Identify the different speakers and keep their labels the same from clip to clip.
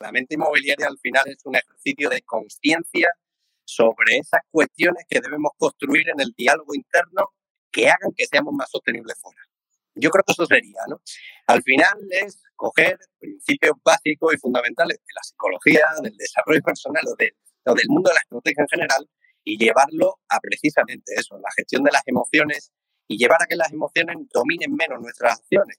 Speaker 1: La mente inmobiliaria al final es un ejercicio de conciencia sobre esas cuestiones que debemos construir en el diálogo interno que hagan que seamos más sostenibles fuera. Yo creo que eso sería, ¿no? Al final es coger principios básicos y fundamentales de la psicología, del desarrollo personal o, o del mundo de la estrategia en general y llevarlo a precisamente eso, la gestión de las emociones y llevar a que las emociones dominen menos nuestras acciones.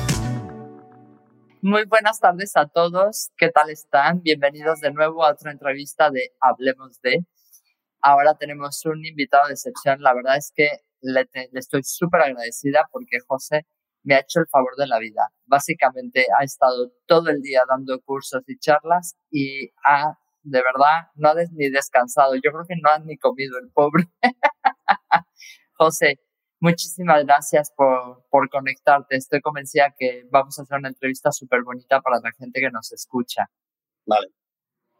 Speaker 2: Muy buenas tardes a todos. ¿Qué tal están? Bienvenidos de nuevo a otra entrevista de Hablemos de. Ahora tenemos un invitado de excepción. La verdad es que le, estoy súper agradecida porque José me ha hecho el favor de la vida. Básicamente ha estado todo el día dando cursos y charlas y ha, de verdad, no ha ni descansado. Yo creo que no ha ni comido el pobre. José, Muchísimas gracias por, por conectarte. Estoy convencida que vamos a hacer una entrevista súper bonita para la gente que nos escucha.
Speaker 1: Vale.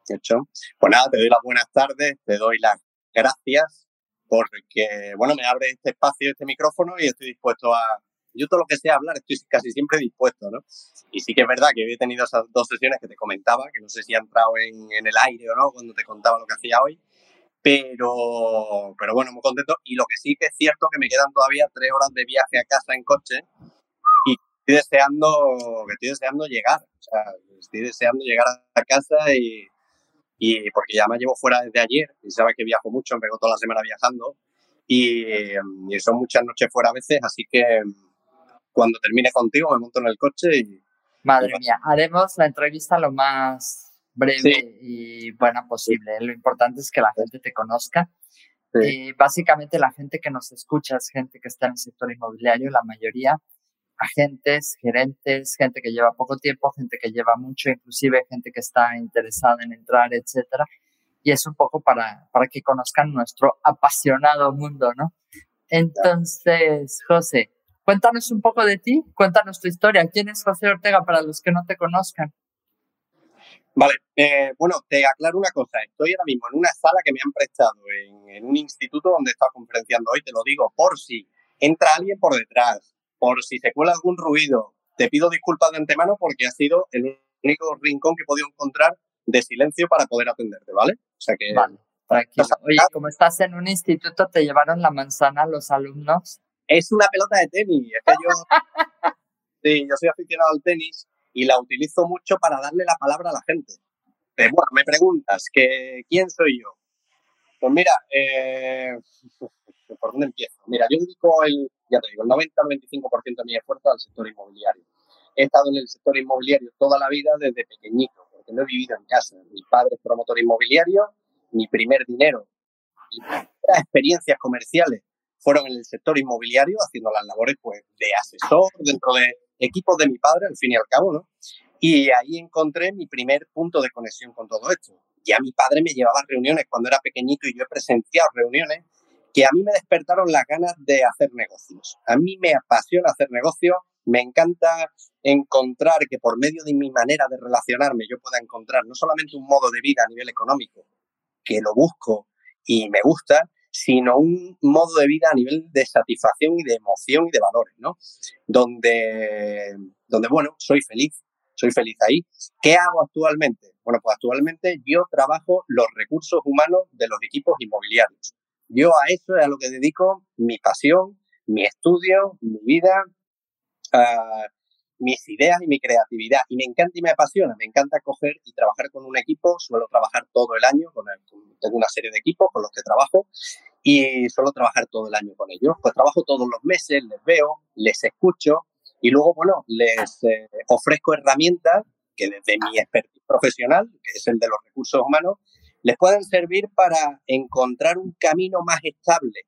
Speaker 1: Hecho. Pues nada, te doy las buenas tardes, te doy las gracias porque, bueno, me abre este espacio, este micrófono y estoy dispuesto a, yo todo lo que sea hablar estoy casi siempre dispuesto, ¿no? Y sí que es verdad que he tenido esas dos sesiones que te comentaba, que no sé si ha entrado en, en el aire o no, cuando te contaba lo que hacía hoy, pero, pero bueno, muy contento. Y lo que sí que es cierto que me quedan todavía tres horas de viaje a casa en coche y estoy deseando, que estoy deseando llegar. O sea, estoy deseando llegar a casa y, y porque ya me llevo fuera desde ayer y sabes que viajo mucho, me pego toda la semana viajando y, y, son muchas noches fuera a veces, así que cuando termine contigo me monto en el coche y...
Speaker 2: Madre mía, haremos la entrevista lo más breve y buena posible. Lo importante es que la gente te conozca. Y básicamente la gente que nos escucha es gente que está en el sector inmobiliario, la mayoría, agentes, gerentes, gente que lleva poco tiempo, gente que lleva mucho, inclusive gente que está interesada en entrar, etcétera. Y es un poco para, para que conozcan nuestro apasionado mundo, ¿no? Entonces, José, cuéntanos un poco de ti, cuéntanos tu historia. ¿Quién es José Ortega para los que no te conozcan?
Speaker 1: Vale, eh, bueno, te aclaro una cosa. Estoy ahora mismo en una sala que me han prestado en, un instituto donde estaba conferenciando hoy. Te lo digo por si entra alguien por detrás, por si se cuela algún ruido. Te pido disculpas de antemano porque ha sido el único rincón que he podido encontrar de silencio para poder atenderte, ¿vale? O
Speaker 2: sea que. Vale, tranquilo. Oye, como estás en un instituto, ¿te llevaron la manzana los alumnos?
Speaker 1: Es una pelota de tenis. Es que yo. sí, yo soy aficionado al tenis y la utilizo mucho para darle la palabra a la gente. Eh, bueno, me preguntas que quién soy yo. Pues mira, eh, ¿por dónde empiezo? Mira, yo dedico el, ya te digo, el 90-95% de mi esfuerzo al sector inmobiliario. He estado en el sector inmobiliario toda la vida desde pequeñito, porque no he vivido en casa. Mi padre es promotor inmobiliario, mi primer dinero y las experiencias comerciales fueron en el sector inmobiliario, haciendo las labores pues, de asesor dentro de equipos de mi padre, al fin y al cabo, ¿no? Y ahí encontré mi primer punto de conexión con todo esto. Ya mi padre me llevaba a reuniones cuando era pequeñito y yo he presenciado reuniones que a mí me despertaron las ganas de hacer negocios. A mí me apasiona hacer negocios, me encanta encontrar que por medio de mi manera de relacionarme yo pueda encontrar no solamente un modo de vida a nivel económico, que lo busco y me gusta, sino un modo de vida a nivel de satisfacción y de emoción y de valores, ¿no? Donde, donde bueno, soy feliz, soy feliz ahí. ¿Qué hago actualmente? Bueno, pues actualmente yo trabajo los recursos humanos de los equipos inmobiliarios. Yo a eso es a lo que dedico mi pasión, mi estudio, mi vida, uh, mis ideas y mi creatividad. Y me encanta y me apasiona. Me encanta coger y trabajar con un equipo. Suelo trabajar todo el año. Con tengo una serie de equipos con los que trabajo y suelo trabajar todo el año con ellos. Pues trabajo todos los meses, les veo, les escucho y luego, bueno, les eh, ofrezco herramientas que desde mi expertise profesional, que es el de los recursos humanos, les pueden servir para encontrar un camino más estable,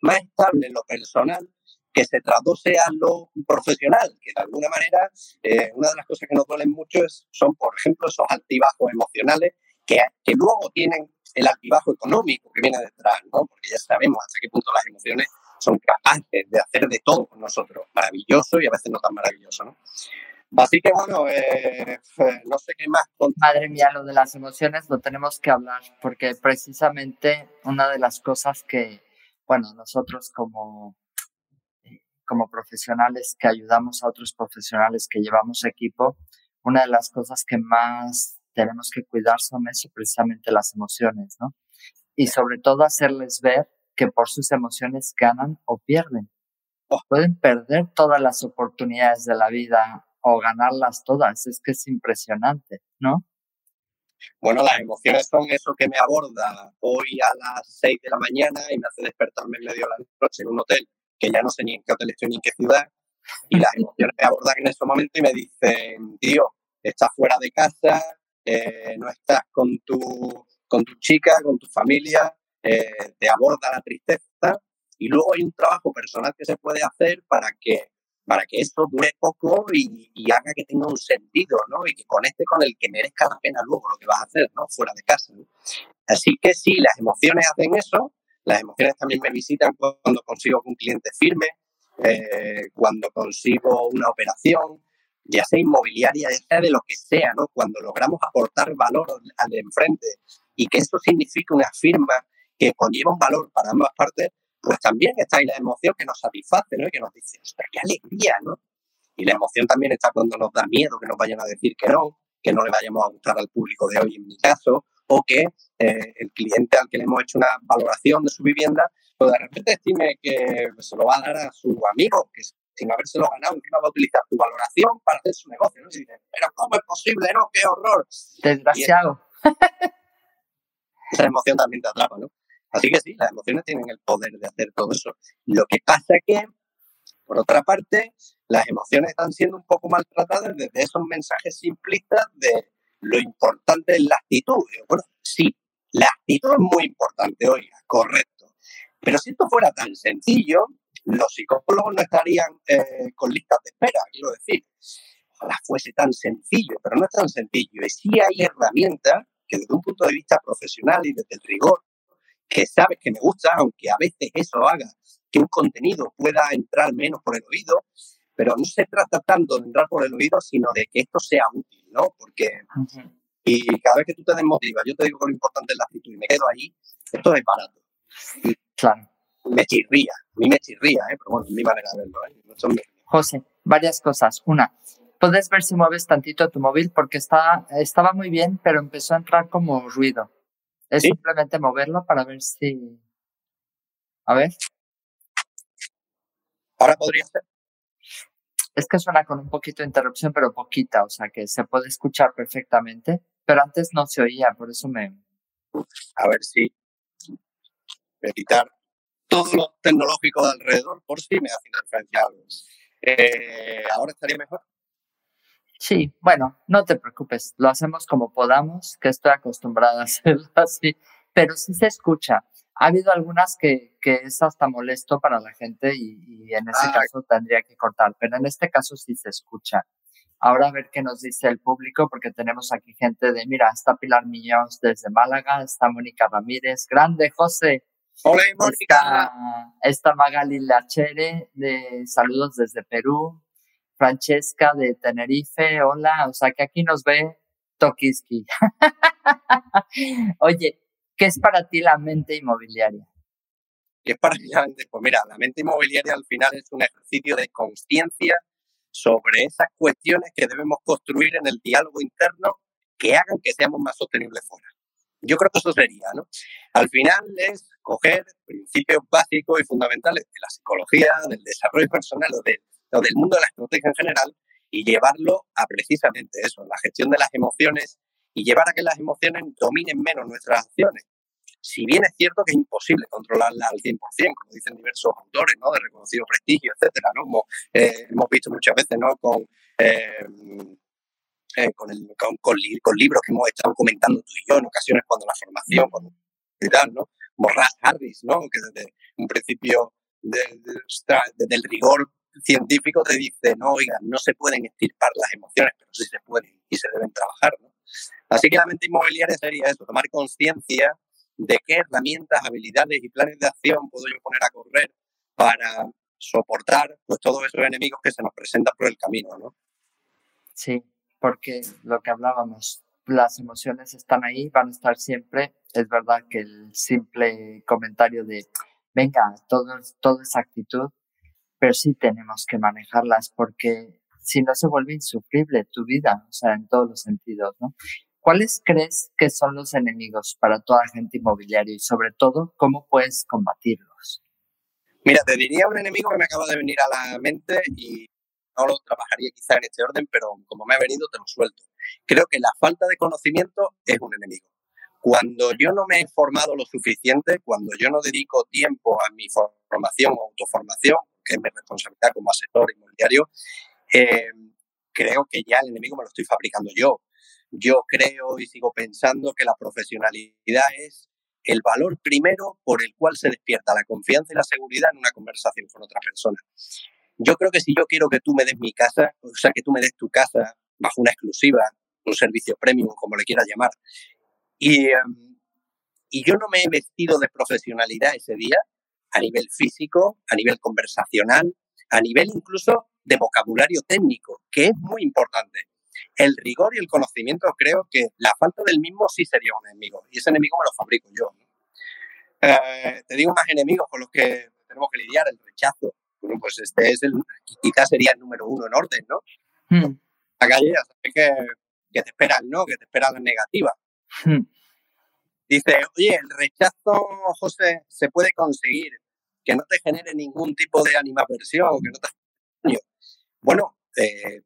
Speaker 1: más estable en lo personal que se tradose a lo profesional, que de alguna manera eh, una de las cosas que nos duelen mucho es, son, por ejemplo, esos altibajos emocionales que, que luego tienen el altibajo económico que viene detrás, ¿no? Porque ya sabemos hasta qué punto las emociones son capaces de hacer de todo con nosotros, maravilloso y a veces no tan maravilloso, ¿no? Así que bueno, eh, no sé qué más.
Speaker 2: Madre mía, lo de las emociones lo tenemos que hablar, porque precisamente una de las cosas que, bueno, nosotros como, como profesionales que ayudamos a otros profesionales que llevamos equipo, una de las cosas que más tenemos que cuidar son eso, precisamente las emociones, ¿no? Y sobre todo hacerles ver que por sus emociones ganan o pierden. Oh. Pueden perder todas las oportunidades de la vida o ganarlas todas. Es que es impresionante, ¿no?
Speaker 1: Bueno, las emociones son eso que me aborda hoy a las 6 de la mañana y me hace despertarme en medio de la noche en un hotel, que ya no sé ni en qué hotel estoy ni en qué ciudad. Y las emociones me abordan en ese momento y me dicen, tío, estás fuera de casa, eh, no estás con tu, con tu chica, con tu familia, eh, te aborda la tristeza. Y luego hay un trabajo personal que se puede hacer para que para que eso dure poco y, haga que tenga un sentido, ¿no? Y que conecte con el que merezca la pena luego lo que vas a hacer, ¿no? Fuera de casa. Así que sí, las emociones hacen eso. Las emociones también me visitan cuando consigo un cliente firme, eh, cuando consigo una operación, ya sea inmobiliaria, ya sea de lo que sea, ¿no? Cuando logramos aportar valor al de enfrente y que eso significa una firma que conlleva un valor para ambas partes, pues también está ahí la emoción que nos satisface, ¿no? Y que nos dice, qué alegría, ¿no? Y la emoción también está cuando nos da miedo que nos vayan a decir que no, que no le vayamos a gustar al público de hoy, en mi caso, o que eh, el cliente al que le hemos hecho una valoración de su vivienda, pues de repente estime que se lo va a dar a su amigo, que sin habérselo ganado, no va a utilizar tu valoración para hacer su negocio, ¿no? Y dice, pero ¿cómo es posible, no? ¡Qué horror!
Speaker 2: Desgraciado.
Speaker 1: esa emoción también te atrapa, ¿no? Así que sí, las emociones tienen el poder de hacer todo eso. Lo que pasa que, por otra parte, las emociones están siendo un poco maltratadas desde esos mensajes simplistas de lo importante es la actitud. Bueno, sí, la actitud es muy importante, oiga, correcto. Pero si esto fuera tan sencillo, los psicólogos no estarían eh, con listas de espera, quiero decir. Ojalá fuese tan sencillo, pero no es tan sencillo. Y sí hay herramientas que desde un punto de vista profesional y desde el rigor que sabes que me gusta, aunque a veces eso haga que un contenido pueda entrar menos por el oído, pero no se trata tanto de entrar por el oído, sino de que esto sea útil, ¿no? Porque y cada vez que tú te desmotivas, yo te digo que lo importante es la actitud y me quedo ahí, esto es barato.
Speaker 2: claro.
Speaker 1: Me chirría, a mí me chirría, ¿eh? pero bueno, es mi manera de verlo. ¿eh?
Speaker 2: José, varias cosas. Una, puedes ver si mueves tantito tu móvil porque está, estaba muy bien, pero empezó a entrar como ruido. Es simplemente moverlo para ver si. A ver.
Speaker 1: Ahora podría ser.
Speaker 2: Es que suena con un poquito de interrupción, pero poquita, o sea que se puede escuchar perfectamente, pero antes no se oía, por eso me.
Speaker 1: A ver si. Voy a quitar todo lo tecnológico de alrededor por si me hace interferencia algo. Eh, ahora estaría mejor.
Speaker 2: Sí, bueno, no te preocupes, lo hacemos como podamos, que estoy acostumbrada a hacerlo así, pero sí se escucha. Ha habido algunas que, que es hasta molesto para la gente y, en ese ah. caso tendría que cortar, pero en este caso sí se escucha. Ahora a ver qué nos dice el público, porque tenemos aquí gente de, mira, está Pilar Miñoz desde Málaga, está Mónica Ramírez, grande José.
Speaker 1: Hola, Mónica.
Speaker 2: Está, está Magali Lachere, de saludos desde Perú. Francesca de Tenerife, hola, o sea que aquí nos ve Tokiski. Oye, ¿qué es para ti la mente inmobiliaria?
Speaker 1: ¿Qué es para ti la mente? Pues mira, la mente inmobiliaria al final es un ejercicio de conciencia sobre esas cuestiones que debemos construir en el diálogo interno que hagan que seamos más sostenibles fuera. Yo creo que eso sería, ¿no? Al final es coger principios básicos y fundamentales de la psicología, del desarrollo personal o de del mundo de la estrategia en general y llevarlo a precisamente eso, la gestión de las emociones y llevar a que las emociones dominen menos nuestras acciones. Si bien es cierto que es imposible controlarlas al 100%, como dicen diversos autores ¿no? de reconocido prestigio, etcétera, ¿no? Eh, hemos visto muchas veces ¿no? con, eh, eh, con, con, libros que hemos estado comentando tú y yo en ocasiones cuando la formación, cuando ¿no? Como Harris, ¿no? que desde un principio desde el rigor científico te dice, no, oiga, no se pueden estirpar las emociones, pero sí se pueden y se deben trabajar. ¿no? Así que la mente inmobiliaria sería eso, tomar conciencia de qué herramientas, habilidades y planes de acción puedo yo poner a correr para soportar pues, todos esos enemigos que se nos presentan por el camino. ¿no?
Speaker 2: Sí, porque lo que hablábamos, las emociones están ahí, van a estar siempre. Es verdad que el simple comentario de, venga, todo, todo es actitud, pero sí tenemos que manejarlas porque si no se vuelve insufrible tu vida, o sea, en todos los sentidos, ¿no? ¿Cuáles crees que son los enemigos para toda agente inmobiliario y sobre todo cómo puedes combatirlos?
Speaker 1: Mira, te diría un enemigo que me acaba de venir a la mente y no lo trabajaría quizá en este orden, pero como me ha venido te lo suelto. Creo que la falta de conocimiento es un enemigo. Cuando yo no me he formado lo suficiente, cuando yo no dedico tiempo a mi formación o autoformación, que es mi responsabilidad como asesor inmobiliario, eh, creo que ya el enemigo me lo estoy fabricando yo. Yo creo y sigo pensando que la profesionalidad es el valor primero por el cual se despierta la confianza y la seguridad en una conversación con otra persona. Yo creo que si yo quiero que tú me des mi casa, o sea, que tú me des tu casa bajo una exclusiva, un servicio premium, como le quieras llamar, y, em, y yo no me he vestido de profesionalidad ese día, a nivel físico, a nivel conversacional, a nivel incluso de vocabulario técnico, que es muy importante. El rigor y el conocimiento, creo que la falta del mismo sí sería un enemigo, y ese enemigo me lo fabrico yo. Eh, te digo más enemigos con los que tenemos que lidiar, el rechazo. Bueno, pues este es el, quizás sería el número uno en orden, ¿no? Hmm. La calle ya sabes que, que te esperan no, que te esperan negativa. Hmm. Dice, oye, el rechazo, José, se puede conseguir, que no te genere ningún tipo de animaversión, que no te Bueno, eh,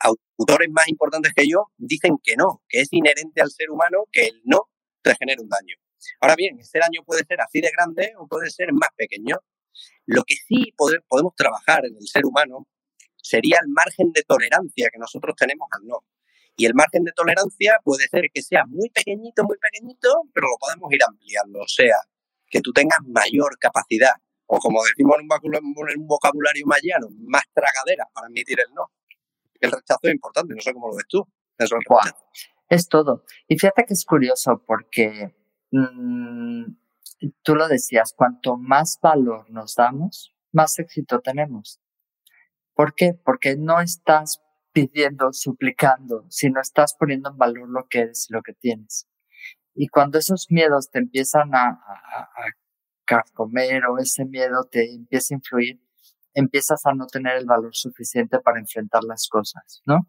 Speaker 1: autores más importantes que yo dicen que no, que es inherente al ser humano que el no te genere un daño. Ahora bien, ese daño puede ser así de grande o puede ser más pequeño. Lo que sí podemos trabajar en el ser humano sería el margen de tolerancia que nosotros tenemos al no. Y el margen de tolerancia puede ser que sea muy pequeñito, muy pequeñito, pero lo podemos ir ampliando. O sea, que tú tengas mayor capacidad, o como decimos en un vocabulario mayano, más tragadera para admitir el no. El rechazo es importante, no sé cómo lo ves tú. Eso
Speaker 2: es, es todo. Y fíjate que es curioso porque mm, tú lo decías, cuanto más valor nos damos, más éxito tenemos. ¿Por qué? Porque no estás pidiendo, suplicando, si no estás poniendo en valor lo que eres y lo que tienes. Y cuando esos miedos te empiezan a, a, comer o ese miedo te empieza a influir, empiezas a no tener el valor suficiente para enfrentar las cosas, ¿no?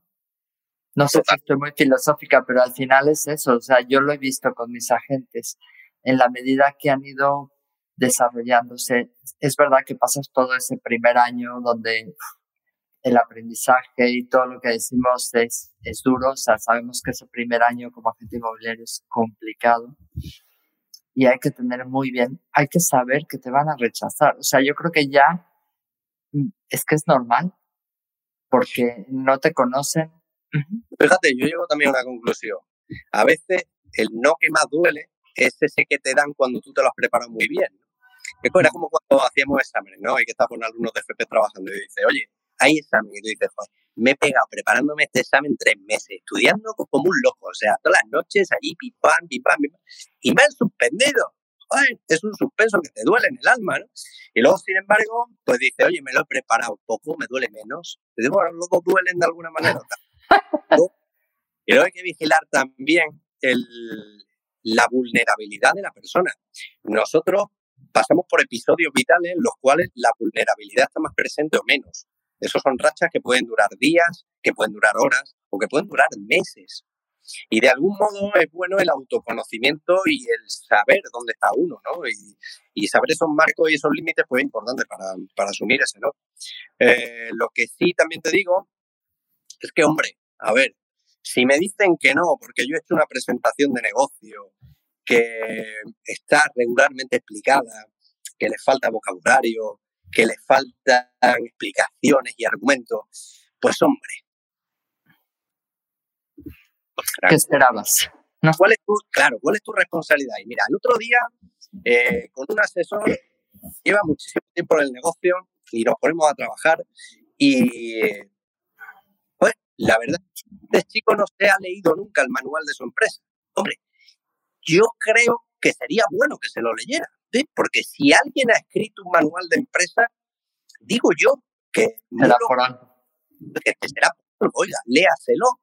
Speaker 2: No sé si estoy muy filosófica, pero al final es eso. O sea, yo lo he visto con mis agentes. En la medida que han ido desarrollándose, es verdad que pasas todo ese primer año donde el aprendizaje y todo lo que decimos es, es duro. O sea, sabemos que ese primer año como agente inmobiliario es complicado y hay que tener muy bien, hay que saber que te van a rechazar. O sea, yo creo que ya mm, es que es normal porque no te conocen.
Speaker 1: Fíjate, yo llego también a una conclusión. A veces el no que más duele es ese que te dan cuando tú te lo has preparado muy bien. Era como cuando hacíamos exámenes, ¿no? Hay que estar con alumnos de FP trabajando y dice, oye, hay examen. Y tú dices, joder, me he pegado preparándome este examen tres meses, estudiando como un loco, o sea, todas las noches allí, pim, pam, pim, pam, y me han suspendido. Joder, es un suspenso que te duele en el alma, ¿no? Y luego, sin embargo, pues dice, oye, me lo he preparado poco, me duele menos. Te digo, los dos duelen de alguna manera. y luego hay que vigilar también la vulnerabilidad de la persona. Nosotros pasamos por episodios vitales en los cuales la vulnerabilidad está más presente o menos. Esos son rachas que pueden durar días, que pueden durar horas o que pueden durar meses. Y de algún modo es bueno el autoconocimiento y el saber dónde está uno, ¿no? Y, saber esos marcos y esos límites, pues es importante para, para asumir ese, ¿no? Eh, lo que sí también te digo es que, hombre, a ver, si me dicen que no, porque yo he hecho una presentación de negocio que está regularmente explicada, que le falta vocabulario, que le faltan explicaciones y argumentos, pues hombre.
Speaker 2: ¿Qué esperabas?
Speaker 1: ¿Cuál es tu, claro, ¿cuál es tu responsabilidad? Y mira, el otro día, eh, con un asesor, lleva muchísimo tiempo en el negocio y nos ponemos a trabajar y pues la verdad, este chico no se ha leído nunca el manual de su empresa. Hombre, yo creo que sería bueno que se lo leyera, porque si alguien ha escrito un manual de empresa, digo yo que...
Speaker 2: Será por
Speaker 1: Que, será por oiga, léaselo.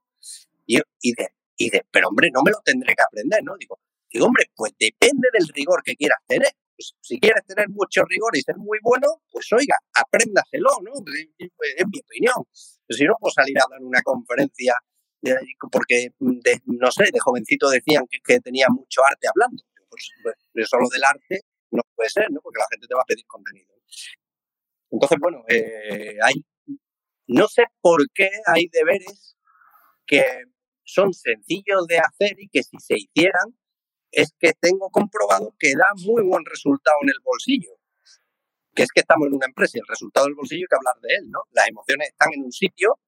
Speaker 1: Y, y, de, y de, pero hombre, no me lo tendré que aprender, ¿no? Digo, digo, hombre, pues depende del rigor que quieras tener. Pues, si quieres tener mucho rigor y ser muy bueno, pues oiga, apréndaselo, ¿no? Es, mi opinión. si no, puedo salir a dar una conferencia porque, no sé, de jovencito decían que, tenía mucho arte hablando. Pues, pues solo del arte no puede ser, ¿no? Porque la gente te va a pedir contenido. Entonces, bueno, eh, hay, no sé por qué hay deberes que son sencillos de hacer y que si se hicieran es que tengo comprobado que da muy buen resultado en el bolsillo. Que es que estamos en una empresa y el resultado del bolsillo hay que hablar de él, ¿no? Las emociones están en un sitio,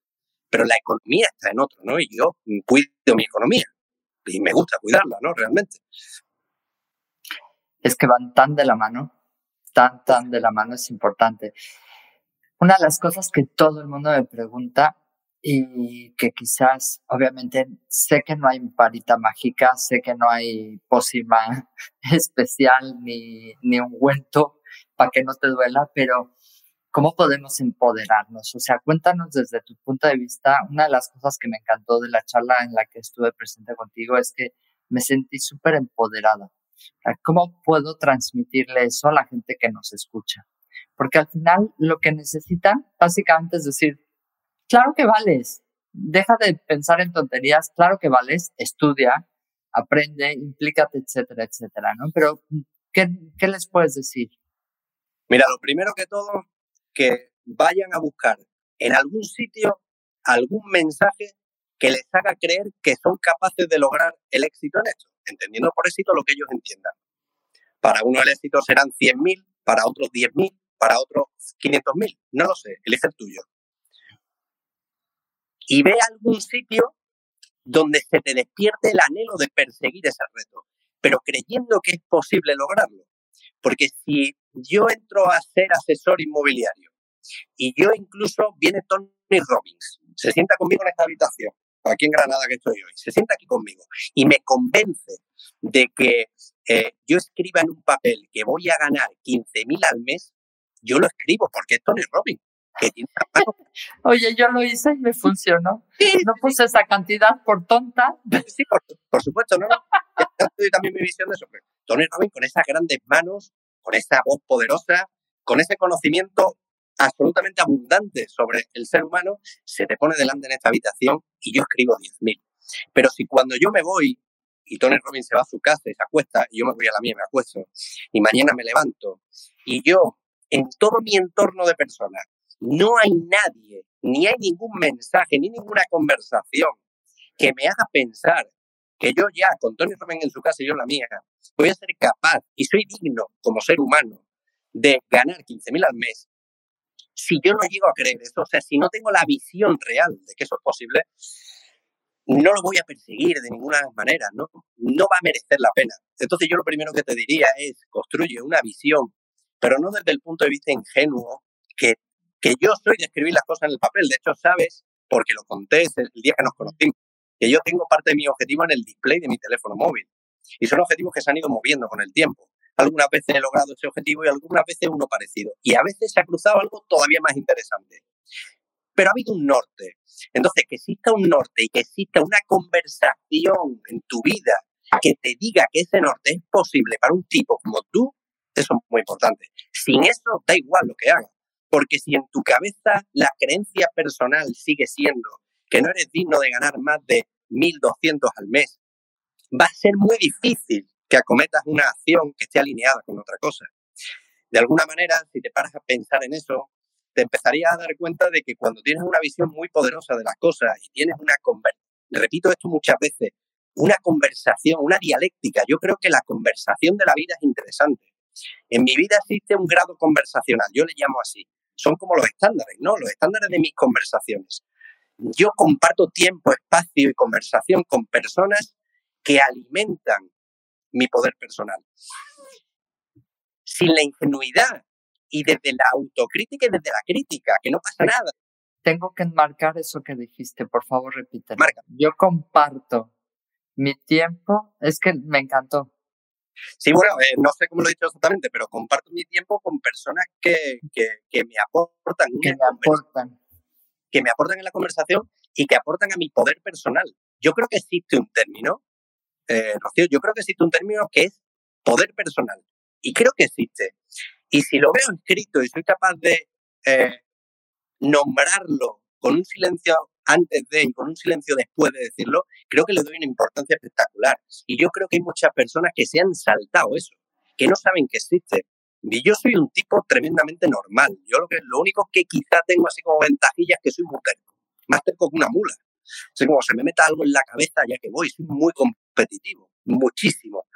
Speaker 1: pero la economía está en otro, ¿no? Y yo cuido mi economía y me gusta cuidarla, ¿no? Realmente.
Speaker 2: Es que van tan de la mano, tan, tan de la mano, es importante. Una de las cosas que todo el mundo me pregunta y que quizás, obviamente, sé que no hay varita mágica, sé que no hay pócima especial ni, ni ungüento para que no te duela, pero ¿cómo podemos empoderarnos? O sea, cuéntanos desde tu punto de vista, una de las cosas que me encantó de la charla en la que estuve presente contigo es que me sentí súper empoderada. ¿Cómo puedo transmitirle eso a la gente que nos escucha? Porque al final lo que necesitan básicamente es decir, claro que vales. Deja de pensar en tonterías, claro que vales, estudia, aprende, implícate, etcétera, etcétera, ¿no? Pero, ¿qué, qué les puedes decir?
Speaker 1: Mira, lo primero que todo, que vayan a buscar en algún sitio algún mensaje que les haga creer que son capaces de lograr el éxito en esto, entendiendo por éxito lo que ellos entiendan. Para uno el éxito serán 100.000, para otros 10.000, para otros 500.000, no lo sé, elige el tuyo y ve algún sitio donde se te despierte el anhelo de perseguir ese reto, pero creyendo que es posible lograrlo. Porque si yo entro a ser asesor inmobiliario y yo incluso viene Tony Robbins, se sienta conmigo en esta habitación, aquí en Granada que estoy hoy, se sienta aquí conmigo y me convence de que eh, yo escriba en un papel que voy a ganar 15.000 al mes, yo lo escribo porque es Tony Robbins.
Speaker 2: Oye, yo lo hice y me funcionó. no puse esa cantidad por tonta.
Speaker 1: Sí, por, supuesto, ¿no? Yo también mi visión de eso. Tony Robbins con esas grandes manos, con esa voz poderosa, con ese conocimiento absolutamente abundante sobre el ser humano, se te pone delante en esta habitación y yo escribo 10.000. Pero si cuando yo me voy y Tony Robbins se va a su casa y se acuesta, y yo me voy a la mía y me acuesto, y mañana me levanto, y yo en todo mi entorno de personas no hay nadie, ni hay ningún mensaje, ni ninguna conversación que me haga pensar que yo ya, con Tony Robbins en su casa y yo en la mía, voy a ser capaz y soy digno como ser humano de ganar 15.000 al mes. Si yo no llego a creer eso, o sea, si no tengo la visión real de que eso es posible, no lo voy a perseguir de ninguna manera, ¿no? No va a merecer la pena. Entonces yo lo primero que te diría es, construye una visión, pero no desde el punto de vista ingenuo que que yo soy de escribir las cosas en el papel. De hecho, sabes, porque lo conté el día que nos conocimos, que yo tengo parte de mi objetivo en el display de mi teléfono móvil. Y son objetivos que se han ido moviendo con el tiempo. Algunas veces he logrado ese objetivo y algunas veces uno parecido. Y a veces se ha cruzado algo todavía más interesante. Pero ha habido un norte. Entonces, que exista un norte y que exista una conversación en tu vida que te diga que ese norte es posible para un tipo como tú, eso es muy importante. Sin eso, da igual lo que hagas. Porque si en tu cabeza la creencia personal sigue siendo que no eres digno de ganar más de 1.200 al mes, va a ser muy difícil que acometas una acción que esté alineada con otra cosa. De alguna manera, si te paras a pensar en eso, te empezarías a dar cuenta de que cuando tienes una visión muy poderosa de las cosas y tienes una conversación, repito esto muchas veces, una conversación, una dialéctica, yo creo que la conversación de la vida es interesante. En mi vida existe un grado conversacional, yo le llamo así son como los estándares, ¿no? Los estándares de mis conversaciones. Yo comparto tiempo, espacio y conversación con personas que alimentan mi poder personal. Sin la ingenuidad y desde la autocrítica y desde la crítica, que no pasa nada.
Speaker 2: Tengo que enmarcar eso que dijiste, por favor repítelo. Yo comparto mi tiempo, es que me encantó.
Speaker 1: Sí, bueno, eh, no sé cómo lo he dicho exactamente, pero comparto mi tiempo con personas que, que, me aportan.
Speaker 2: Que me aportan.
Speaker 1: Que me aportan en la conversación y que aportan a mi poder personal. Yo creo que existe un término, eh, Rocío, yo creo que existe un término que es poder personal. Y creo que existe. Y si lo veo escrito y soy capaz de eh, nombrarlo con un silencio antes de y con un silencio después de decirlo, creo que le doy una importancia espectacular. Y yo creo que hay muchas personas que se han saltado eso, que no saben que existe. Y yo soy un tipo tremendamente normal. Yo lo, que, lo único que quizá tengo así como ventajilla es que soy muy terco, más terco que una mula. O como se me meta algo en la cabeza ya que voy, soy muy competitivo, muchísimo.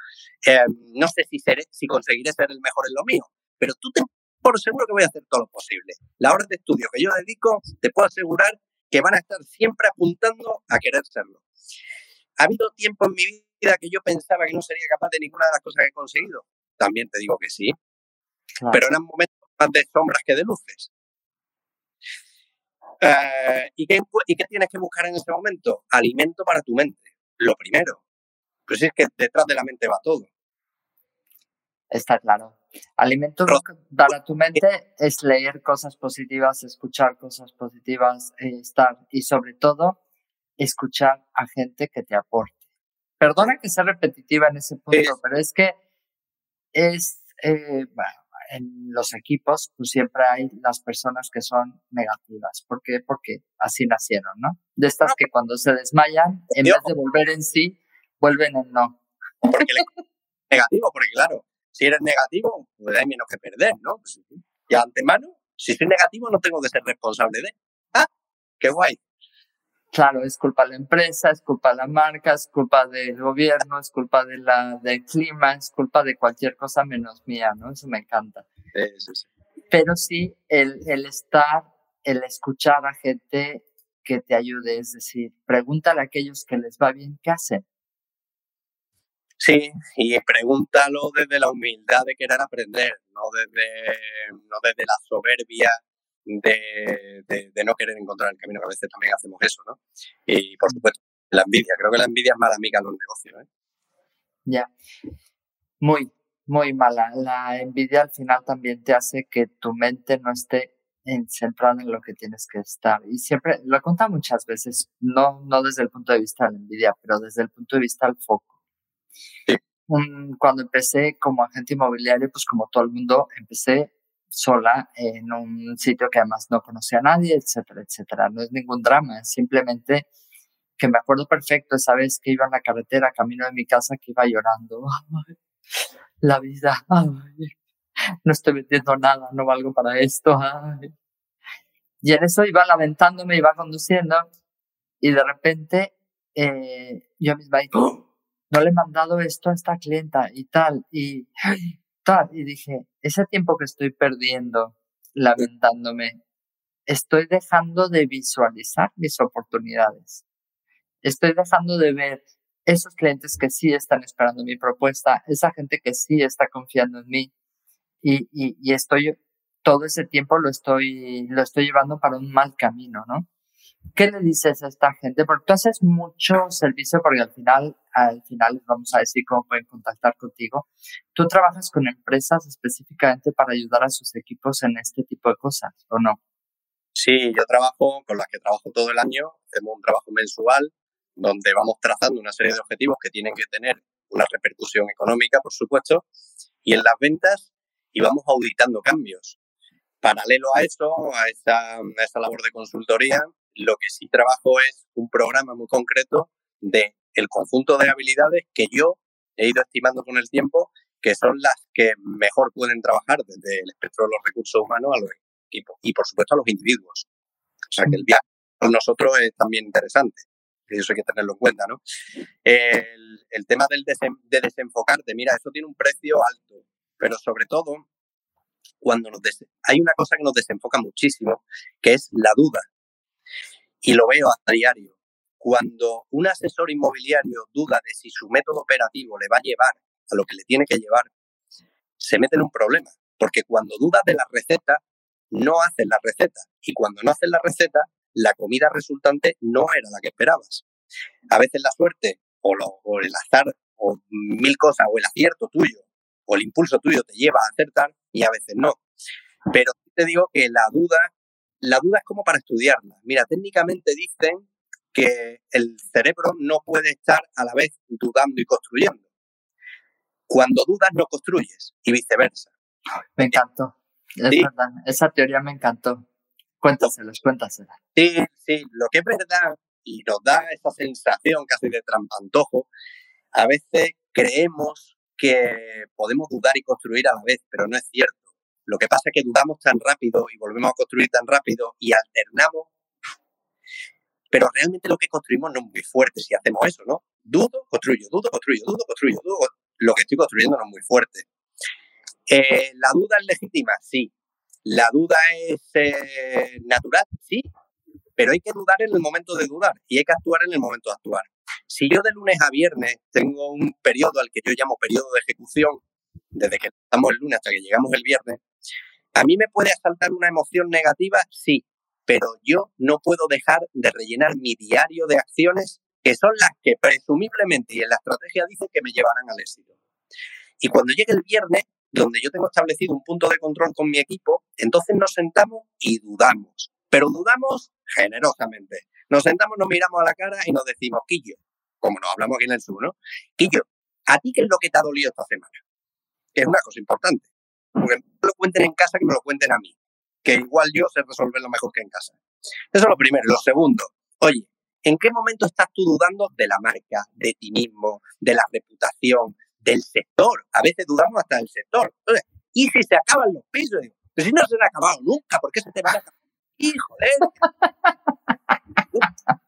Speaker 1: Eh, no sé si, seré, si conseguiré ser el mejor en lo mío, pero tú te por seguro que voy a hacer todo lo posible. La hora de estudio que yo dedico, te puedo asegurar que van a estar siempre apuntando a querer serlo. Ha habido tiempo en mi vida que yo pensaba que no sería capaz de ninguna de las cosas que he conseguido. También te digo que sí. Pero eran momentos más de sombras que de luces. Eh, ¿y, qué, ¿Y qué tienes que buscar en ese momento? Alimento para tu mente. Lo primero. Pues es que detrás de la mente va todo.
Speaker 2: Está claro. Alimento para tu mente es leer cosas positivas, escuchar cosas positivas, eh, estar y sobre todo escuchar a gente que te aporte. Perdona que sea repetitiva en ese punto, pero es que es, eh, en los equipos pues siempre hay las personas que son negativas. ¿Por qué? Porque así nacieron, ¿no? De estas que cuando se desmayan, en vez de volver en sí, vuelven en no.
Speaker 1: Porque negativo, porque claro, si eres negativo, pues hay menos que perder, ¿no? Pues, y antemano, si soy negativo, no tengo que ser responsable de. ¡Ah! ¡Qué guay!
Speaker 2: Claro, es culpa de la empresa, es culpa de la marca, es culpa del gobierno, es culpa de la, del clima, es culpa de cualquier cosa menos mía, ¿no? Eso me encanta.
Speaker 1: Eso sí.
Speaker 2: Pero sí, el, el estar, el escuchar a gente que te ayude, es decir, pregúntale a aquellos que les va bien, ¿qué hacen?
Speaker 1: Sí, y pregúntalo desde la humildad de querer aprender, no desde, no desde la soberbia de, de, no querer encontrar el camino, que a veces también hacemos eso, ¿no? Y por supuesto, la envidia. Creo que la envidia es mala amiga en los negocios, ¿eh?
Speaker 2: Ya. Muy, muy mala. La envidia al final también te hace que tu mente no esté centrada en lo que tienes que estar. Y siempre, lo he contado muchas veces, no, no desde el punto de vista de la envidia, pero desde el punto de vista del foco cuando empecé como agente inmobiliario, pues como todo el mundo, empecé sola en un sitio que además no conocía a nadie, etcétera, etcétera. No es ningún drama, es simplemente que me acuerdo perfecto esa vez que iba en la carretera, camino de mi casa, que iba llorando. la vida, no estoy vendiendo nada, no valgo para esto. Y en eso iba lamentándome, iba conduciendo y de repente eh, yo misma dije, no le he mandado esto a esta clienta y tal, y tal. Y dije, ese tiempo que estoy perdiendo lamentándome, estoy dejando de visualizar mis oportunidades. Estoy dejando de ver esos clientes que sí están esperando mi propuesta, esa gente que sí está confiando en mí. Y, y, estoy, todo ese tiempo lo estoy, lo estoy llevando para un mal camino, ¿no? ¿Qué le dices a esta gente? Porque tú haces mucho servicio porque al final, al final vamos a decir cómo pueden contactar contigo. Tú trabajas con empresas específicamente para ayudar a sus equipos en este tipo de cosas, ¿o no?
Speaker 1: Sí, yo trabajo con las que trabajo todo el año. Hacemos un trabajo mensual donde vamos trazando una serie de objetivos que tienen que tener una repercusión económica, por supuesto, y en las ventas y vamos auditando cambios. Paralelo a eso, a esa, a esa labor de consultoría, lo que sí trabajo es un programa muy concreto de el conjunto de habilidades que yo he ido estimando con el tiempo que son las que mejor pueden trabajar desde el espectro de los recursos humanos a los equipos y por supuesto a los individuos. O sea que el viaje con nosotros es también interesante, y eso hay que tenerlo en cuenta, ¿no? El, tema del de desenfocarte, mira, eso tiene un precio alto, pero sobre todo cuando nos hay una cosa que nos desenfoca muchísimo, que es la duda y lo veo a diario. Cuando un asesor inmobiliario duda de si su método operativo le va a llevar a lo que le tiene que llevar, se mete en un problema, Porque cuando dudas de la receta, no haces la receta. Y cuando no haces la receta, la comida resultante no era la que esperabas. A veces la suerte o, o el azar o mil cosas o el acierto tuyo o el impulso tuyo te lleva a acertar y a veces no. Pero te digo que la duda, la duda es como para estudiarla. Mira, técnicamente dicen que el cerebro no puede estar a la vez dudando y construyendo. Cuando dudas no construyes y viceversa.
Speaker 2: Me encantó. Esa teoría me encantó. Cuéntaselos, cuéntaselas.
Speaker 1: Sí, sí, lo que es verdad y nos da esa sensación casi de trampantojo, a veces creemos que podemos dudar y construir a la vez, pero no es cierto. Lo que pasa es que dudamos tan rápido y volvemos a construir tan rápido y alternamos, pero realmente lo que construimos no es muy fuerte si hacemos eso, ¿no? Dudo, construyo, dudo, construyo, dudo, construyo, dudo. Lo que estoy construyendo no es muy fuerte. Eh, ¿La duda es legítima? Sí. ¿La duda es eh, natural? Sí. Pero hay que dudar en el momento de dudar y hay que actuar en el momento de actuar. Si yo de lunes a viernes tengo un periodo al que yo llamo periodo de ejecución, desde que estamos el lunes hasta que llegamos el viernes, ¿a mí me puede asaltar una emoción negativa? Sí, pero yo no puedo dejar de rellenar mi diario de acciones que son las que presumiblemente y en la estrategia dicen que me llevarán al éxito. Y cuando llegue el viernes, donde yo tengo establecido un punto de control con mi equipo, entonces nos sentamos y dudamos, pero dudamos generosamente. Nos sentamos, nos miramos a la cara y nos decimos, Quillo, como nos hablamos aquí en el sur, ¿no? Quillo, ¿a ti qué es lo que te ha dolido esta semana? Que es una cosa importante. Porque no lo cuenten en casa, que me lo cuenten a mí. Que igual yo sé resolverlo mejor que en casa. Eso es lo primero. Lo segundo, oye, ¿en qué momento estás tú dudando de la marca, de ti mismo, de la reputación, del sector? A veces dudamos hasta del sector. ¿y si se acaban los pisos? Pero si no se han acabado nunca, ¿por qué se te van a acabar? ¡Hijo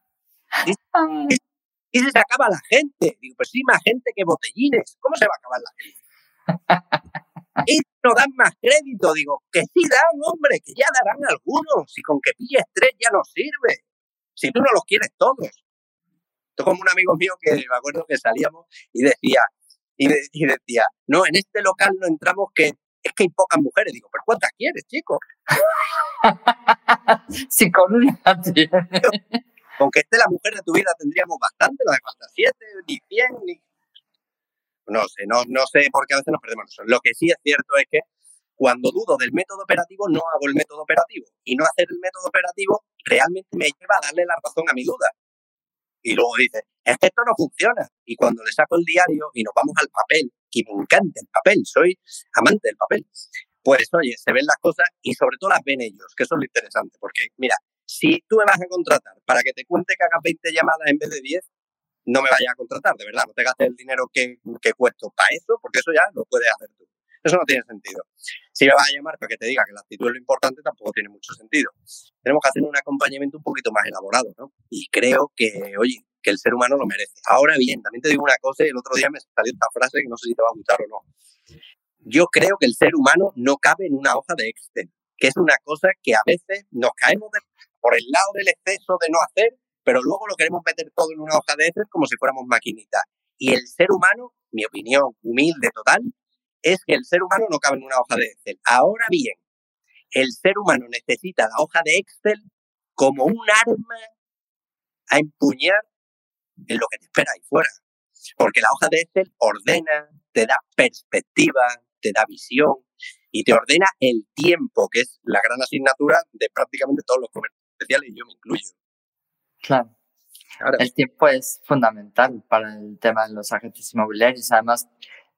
Speaker 1: ¿Y, y si se acaba la gente? Digo, pues sí, más gente que botellines. ¿Cómo se va a acabar la gente? Y no dan más crédito. Digo, que sí dan, hombre, que ya darán algunos. Y con que pilles tres ya no sirve. Si tú no los quieres todos. Esto como un amigo mío que me acuerdo que salíamos y decía, y, decía, no, en este local no entramos que es que hay pocas mujeres. Digo, ¿pero cuántas quieres, chico?
Speaker 2: si con una
Speaker 1: Con que esté la mujer de tu vida tendríamos bastante, no hace falta siete, ni cien, ni... No sé, no, no sé por qué a veces nos perdemos. Lo que sí es cierto es que cuando dudo del método operativo, no hago el método operativo. Y no hacer el método operativo realmente me lleva a darle la razón a mi duda. Y luego dice, es que esto no funciona. Y cuando le saco el diario y nos vamos al papel, y me encanta el papel, soy amante del papel, pues oye, se ven las cosas y sobre todo las ven ellos, que eso es lo interesante. Porque mira, si tú me vas a contratar para que te cuente que hagas 20 llamadas en vez de 10, no me vayas a contratar, de verdad. No te gastes el dinero que, que cuesto para eso, porque eso ya lo puedes hacer tú. Eso no tiene sentido. Si me vas a llamar para que te diga que la actitud es lo importante, tampoco tiene mucho sentido. Tenemos que hacer un acompañamiento un poquito más elaborado, ¿no? Y creo que, oye, que el ser humano lo merece. Ahora bien, también te digo una cosa, el otro día me salió esta frase que no sé si te va a gustar o no. Yo creo que el ser humano no cabe en una hoja de Excel, que es una cosa que a veces nos caemos de por el lado del exceso de no hacer, pero luego lo queremos meter todo en una hoja de Excel como si fuéramos maquinitas. Y el ser humano, mi opinión humilde total, es que el ser humano no cabe en una hoja de Excel. Ahora bien, el ser humano necesita la hoja de Excel como un arma a empuñar en lo que te espera ahí fuera. Porque la hoja de Excel ordena, te da perspectiva, te da visión y te ordena el tiempo, que es la gran asignatura de prácticamente todos los comercios especiales y yo me incluyo.
Speaker 2: Claro. El tiempo es fundamental para el tema de los agentes inmobiliarios. Además,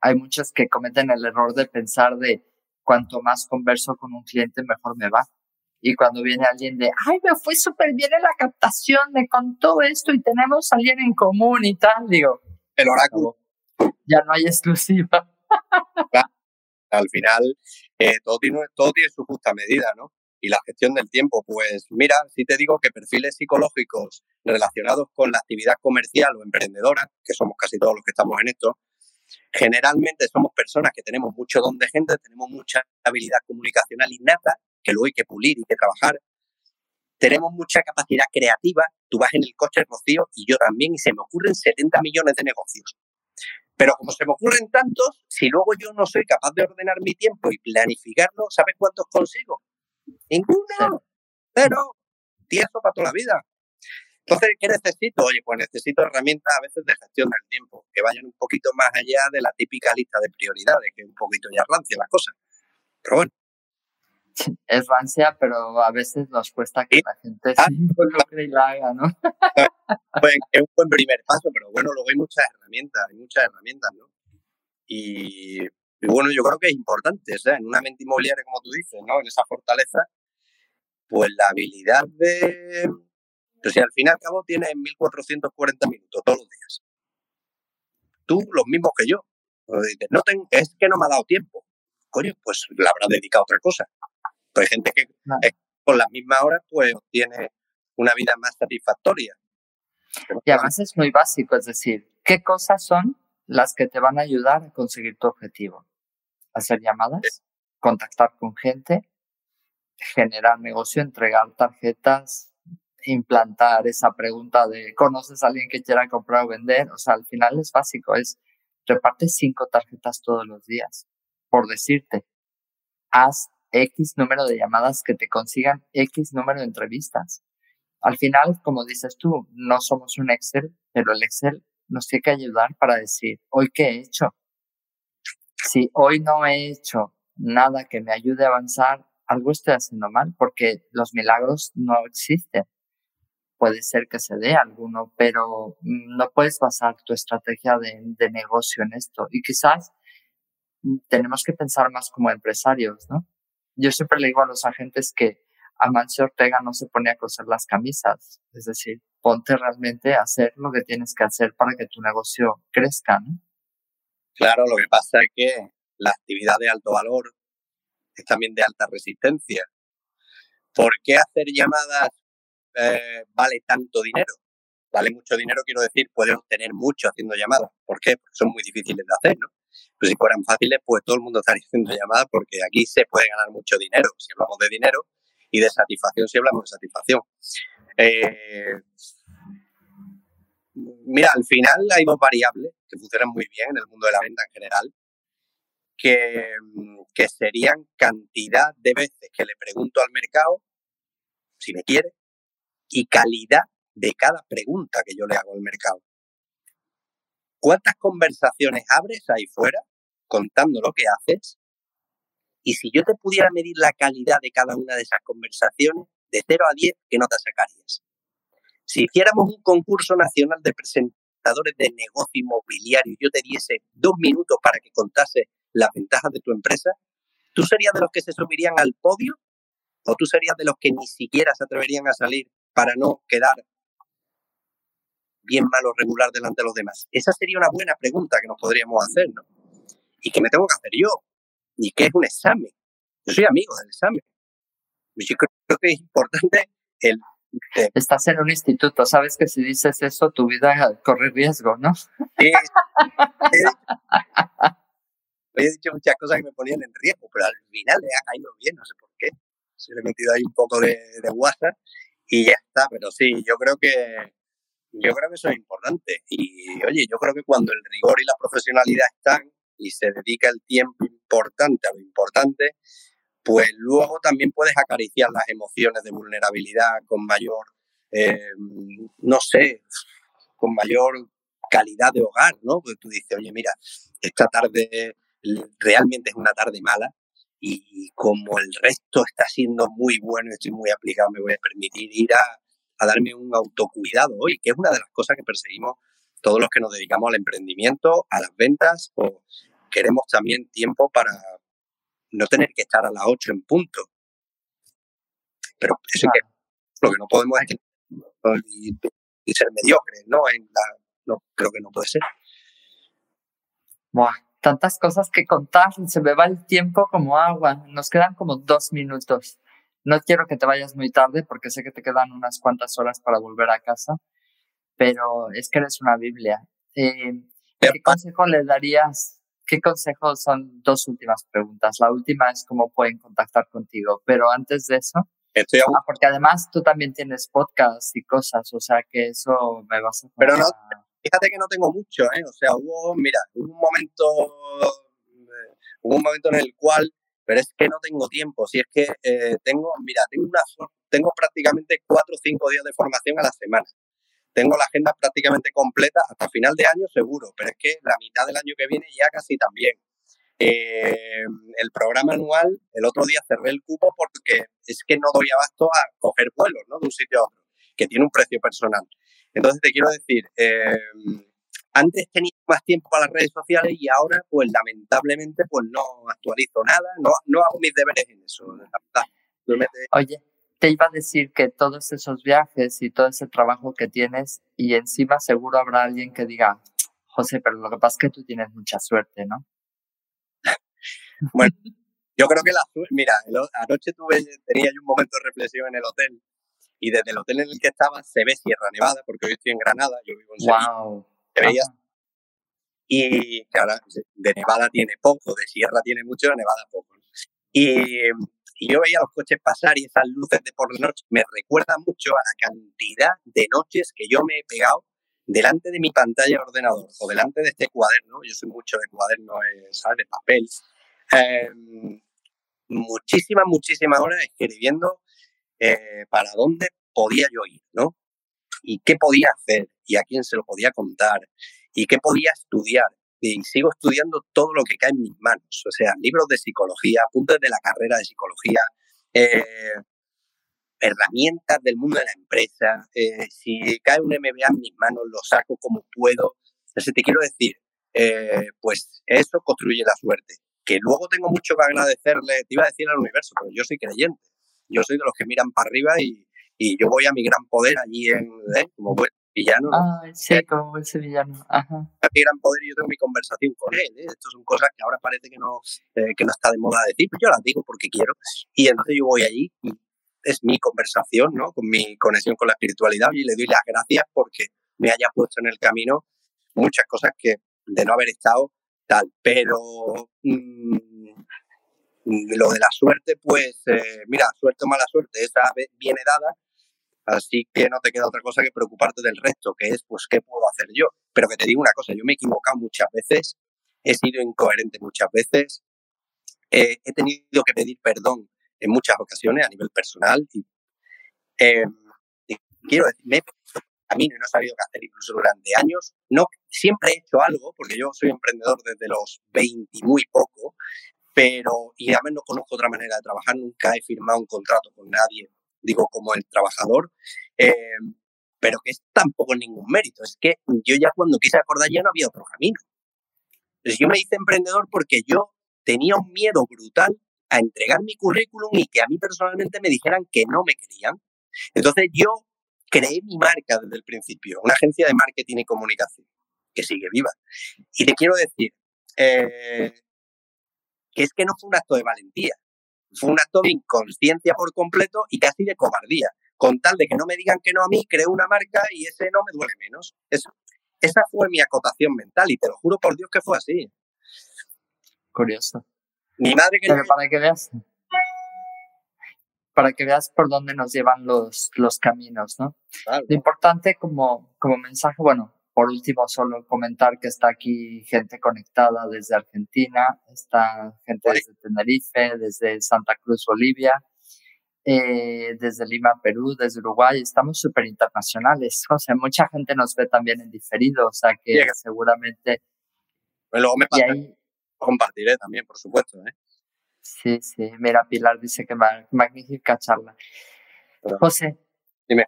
Speaker 2: hay muchos que cometen el error de pensar de cuanto más converso con un cliente, mejor me va. Y cuando viene alguien de, ay, me fue súper bien en la captación, me contó esto y tenemos a alguien en común y tal, digo.
Speaker 1: El oráculo.
Speaker 2: Ya no hay exclusiva.
Speaker 1: Al final, eh, todo, tiene, todo tiene su justa medida, ¿no? Y la gestión del tiempo. Pues mira, si te digo que perfiles psicológicos relacionados con la actividad comercial o emprendedora, que somos casi todos los que estamos en esto, generalmente somos personas que tenemos mucho don de gente, tenemos mucha habilidad comunicacional innata, que luego hay que pulir y que trabajar. Tenemos mucha capacidad creativa. Tú vas en el coche, Rocío, y yo también, y se me ocurren 70 millones de negocios. Pero como se me ocurren tantos, si luego yo no soy capaz de ordenar mi tiempo y planificarlo, ¿sabes cuántos consigo? Ninguno. Pero tieso para toda la vida. Entonces, ¿qué necesito? Oye, pues necesito herramientas a veces de gestión del tiempo, que vayan un poquito más allá de la típica lista de prioridades, que es un poquito ya rancia la cosa. Pero bueno.
Speaker 2: Es rancia, pero a veces nos cuesta que la gente se involucre y la haga, ¿no?
Speaker 1: pues es un buen primer paso, pero bueno, luego hay muchas herramientas, hay muchas herramientas, ¿no? Y, bueno, yo creo que es importante, o sea, en una mente inmobiliaria, como tú dices, ¿no? En esa fortaleza, pues la habilidad de... Pues si al fin y al cabo tienes 1440 minutos todos los días. Tú, los mismos que yo. No es que no me ha dado tiempo. Coño, pues la habrá dedicado a otra cosa. Pues hay gente que con las mismas horas pues obtiene una vida más satisfactoria.
Speaker 2: y además es muy básico, es decir, ¿qué cosas son las que te van a ayudar a conseguir tu objetivo? Hacer llamadas, contactar con gente, generar negocio, entregar tarjetas, implantar esa pregunta de ¿conoces a alguien que quiera comprar o vender? O sea, al final es básico, es reparte cinco tarjetas todos los días, por decirte, haz X número de llamadas que te consigan X número de entrevistas. Al final, como dices tú, no somos un Excel, pero el Excel nos tiene que ayudar para decir, hoy qué he hecho. Si hoy no he hecho nada que me ayude a avanzar, algo estoy haciendo mal, porque los milagros no existen. Puede ser que se dé alguno, pero no puedes basar tu estrategia de, de negocio en esto. Y quizás tenemos que pensar más como empresarios, ¿no? Yo siempre le digo a los agentes que Amancio Ortega no se pone a coser las camisas, es decir, ponte realmente a hacer lo que tienes que hacer para que tu negocio crezca, ¿no?
Speaker 1: Claro, lo que pasa es que la actividad de alto valor es también de alta resistencia. ¿Por qué hacer llamadas eh, vale tanto dinero? Vale mucho dinero, quiero decir, puedes obtener mucho haciendo llamadas. ¿Por qué? Porque son muy difíciles de hacer, ¿no? Pero si fueran fáciles, pues todo el mundo estaría haciendo llamadas porque aquí se puede ganar mucho dinero, si hablamos de dinero, y de satisfacción si hablamos de satisfacción. Eh, mira, al final hay dos variables que funcionan muy bien en el mundo de la venta en general, que, que serían cantidad de veces que le pregunto al mercado si me quiere y calidad de cada pregunta que yo le hago al mercado. ¿Cuántas conversaciones abres ahí fuera contando lo que haces y si yo te pudiera medir la calidad de cada una de esas conversaciones, de 0 a 10, ¿qué nota sacarías? Si hiciéramos un concurso nacional de presentadores de negocio inmobiliario yo te diese dos minutos para que contase las ventajas de tu empresa, ¿tú serías de los que se subirían al podio o tú serías de los que ni siquiera se atreverían a salir para no quedar bien malo regular delante de los demás? Esa sería una buena pregunta que nos podríamos hacer, ¿no? Y que me tengo que hacer yo ni qué es un examen. Yo soy amigo del examen. Yo creo que es importante el...
Speaker 2: Estás en un instituto, sabes que si dices eso tu vida corre riesgo, ¿no? Sí.
Speaker 1: he, dicho muchas cosas que me ponían en riesgo, pero al final le ha caído bien, no sé por qué. Se le he metido ahí un poco de, de WhatsApp y ya está, pero sí, yo creo que yo creo que eso es importante. Y oye, yo creo que cuando el rigor y la profesionalidad están, y se dedica el tiempo importante a lo importante, pues luego también puedes acariciar las emociones de vulnerabilidad con mayor, eh, no sé, con mayor calidad de hogar, ¿no? Porque tú dices, oye, mira, esta tarde realmente es una tarde mala y como el resto está siendo muy bueno y estoy muy aplicado, me voy a permitir ir a, a darme un autocuidado hoy, que es una de las cosas que perseguimos todos los que nos dedicamos al emprendimiento, a las ventas o queremos también tiempo para no tener que estar a las 8 en punto. Pero eso que lo que no podemos es y, ser mediocres, ¿no? En la, no, creo que no puede ser.
Speaker 2: Buah, tantas cosas que contar, se me va el tiempo como agua, nos quedan como dos minutos. No quiero que te vayas muy tarde porque sé que te quedan unas cuantas horas para volver a casa, pero es que eres una Biblia. Eh, ¿Qué consejo le darías ¿Qué consejos son dos últimas preguntas? La última es cómo pueden contactar contigo, pero antes de eso, ah, porque además tú también tienes podcast y cosas, o sea que eso me vas a...
Speaker 1: Pero no, fíjate que no tengo mucho, ¿eh? O sea, hubo, mira, hubo un momento, eh, hubo un momento en el cual, pero es que no tengo tiempo. Si es que eh, tengo, mira, tengo una, tengo prácticamente cuatro o cinco días de formación a la semana. Tengo la agenda prácticamente completa hasta final de año seguro, pero es que la mitad del año que viene ya casi también. Eh, el programa anual, el otro día cerré el cupo porque es que no doy abasto a coger vuelos ¿no? de un sitio a otro, que tiene un precio personal. Entonces te quiero decir, eh, antes tenía más tiempo para las redes sociales y ahora, pues lamentablemente, pues no actualizo nada, no, no hago mis deberes en eso.
Speaker 2: Oye, te iba a decir que todos esos viajes y todo ese trabajo que tienes y encima seguro habrá alguien que diga, José, pero lo que pasa es que tú tienes mucha suerte, ¿no?
Speaker 1: bueno, yo creo que la suerte, mira, anoche tuve, tenía yo un momento de reflexión en el hotel y desde el hotel en el que estaba se ve Sierra Nevada, porque hoy estoy en Granada, yo vivo en Sevilla.
Speaker 2: Wow.
Speaker 1: y que ahora de Nevada tiene poco, de Sierra tiene mucho, de Nevada poco. Y y yo veía los coches pasar y esas luces de por la noche me recuerda mucho a la cantidad de noches que yo me he pegado delante de mi pantalla de ordenador o delante de este cuaderno, yo soy mucho de cuaderno, eh, ¿sabes? De papel, em, muchísimas, muchísimas horas escribiendo eh, para dónde podía yo ir, ¿no? Y qué podía hacer, y a quién se lo podía contar, y qué podía estudiar y sigo estudiando todo lo que cae en mis manos, o sea, libros de psicología, apuntes de la carrera de psicología, eh, herramientas del mundo de la empresa, eh, si cae un MBA en mis manos, lo saco como puedo. Entonces te quiero decir, pues eso construye la suerte. Que luego tengo mucho que agradecerle, te iba a decir al universo, pero yo soy creyente. Yo soy de los que miran para arriba y, y yo voy a mi gran poder allí en, como bueno, villano.
Speaker 2: Ah, sí, eh, como ese villano. Ajá.
Speaker 1: gran poder y yo tengo mi conversación con él. ¿eh? Esto son cosas que ahora parece que no, eh, que no está de moda decir, pero yo las digo porque quiero. Y entonces yo voy allí y es mi conversación, ¿no? Con mi conexión con la espiritualidad y le doy las gracias porque me haya puesto en el camino muchas cosas que de no haber estado tal. Pero mm, lo de la suerte, pues, eh, mira, suerte o mala suerte, esa viene dada Así que no te queda otra cosa que preocuparte del resto, que es, pues, ¿qué puedo hacer yo? Pero que te digo una cosa, yo me he equivocado muchas veces, he sido incoherente muchas veces, he tenido que pedir perdón en muchas ocasiones a nivel personal y, em, quiero decir, me he y no he sabido qué hacer incluso durante años. No, siempre he hecho algo, porque yo soy emprendedor desde los 20 y muy poco, pero, y además no conozco otra manera de trabajar, nunca he firmado un contrato con nadie digo como el trabajador, eh, pero que es tampoco ningún mérito, es que yo ya cuando quise acordar ya no había otro camino. Entonces yo me hice emprendedor porque yo tenía un miedo brutal a entregar mi currículum y que a mí personalmente me dijeran que no me querían. Entonces yo creé mi marca desde el principio, una agencia de marketing y comunicación, que sigue viva. Y te quiero decir eh, que es que no fue un acto de valentía, fue un acto de inconsciencia por completo y casi de cobardía. Con tal de que no me digan que no a mí, creo una marca y ese no me duele menos. Eso, esa fue mi acotación mental y te lo juro por Dios que fue así.
Speaker 2: Curioso.
Speaker 1: Mi madre que
Speaker 2: Pero para que veas, para que veas por dónde nos llevan los, los caminos, ¿no? Lo importante como, como mensaje, bueno, por último, solo comentar que está aquí gente conectada desde Argentina, está gente desde Tenerife, desde Santa Cruz, Bolivia, eh, desde Lima, Perú, desde Uruguay. Estamos súper internacionales. O sea, mucha gente nos ve también en diferido, o sea que seguramente...
Speaker 1: Pues luego me compartiré también, por supuesto. ¿eh?
Speaker 2: Sí, sí. Mira, Pilar dice que magnífica charla. José,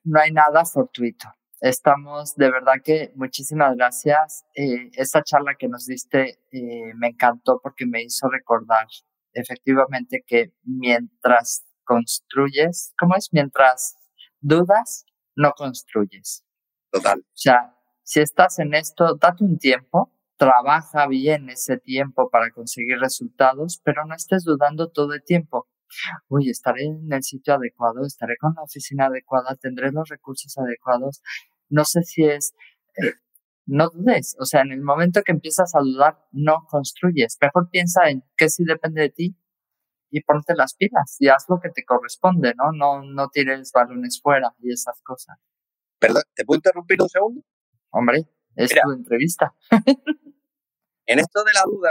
Speaker 2: no hay nada fortuito estamos de verdad que muchísimas gracias. Eh, esta charla que nos diste eh, me encantó porque me hizo recordar efectivamente que mientras construyes, ¿cómo es? Mientras dudas, no construyes.
Speaker 1: Total.
Speaker 2: O sea, si estás en esto, date un tiempo, trabaja bien ese tiempo para conseguir resultados, pero no estés dudando todo el tiempo. Uy, estaré en el sitio adecuado, estaré con la oficina adecuada, tendré los recursos adecuados no sé si es, eh, no dudes, o sea, en el momento que empiezas a dudar, no construyes, mejor piensa en qué sí depende de ti y ponte las pilas y haz lo que te corresponde, ¿no? No, no tires balones fuera y esas cosas.
Speaker 1: Perdón, ¿te puedo interrumpir un segundo?
Speaker 2: Hombre. es tu entrevista.
Speaker 1: en esto de la duda,